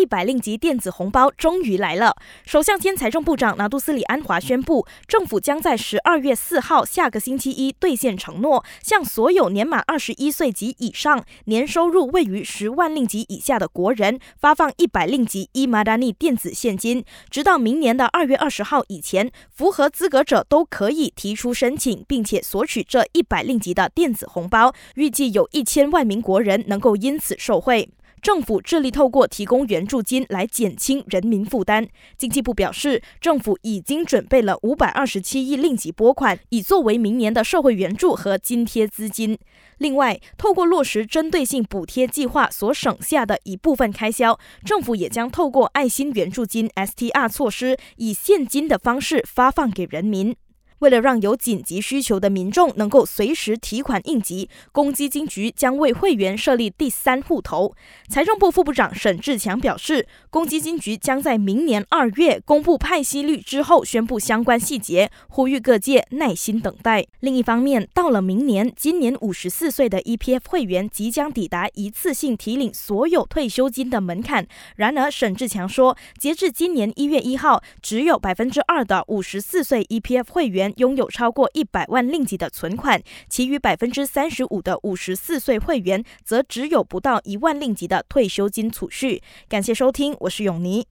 一百令吉电子红包终于来了。首相兼财政部长拿杜斯里安华宣布，政府将在十二月四号下个星期一兑现承诺，向所有年满二十一岁及以上、年收入位于十万令吉以下的国人发放一百令吉伊马达尼电子现金，直到明年的二月二十号以前，符合资格者都可以提出申请，并且索取这一百令吉的电子红包。预计有一千万名国人能够因此受惠。政府致力透过提供援助金来减轻人民负担。经济部表示，政府已经准备了五百二十七亿令吉拨款，以作为明年的社会援助和津贴资金。另外，透过落实针对性补贴计划所省下的一部分开销，政府也将透过爱心援助金 （STR） 措施，以现金的方式发放给人民。为了让有紧急需求的民众能够随时提款应急，公积金局将为会员设立第三户头。财政部副部长沈志强表示，公积金局将在明年二月公布派息率之后宣布相关细节，呼吁各界耐心等待。另一方面，到了明年，今年五十四岁的 EPF 会员即将抵达一次性提领所有退休金的门槛。然而，沈志强说，截至今年一月一号，只有百分之二的五十四岁 EPF 会员。拥有超过一百万令吉的存款，其余百分之三十五的五十四岁会员则只有不到一万令吉的退休金储蓄。感谢收听，我是永尼。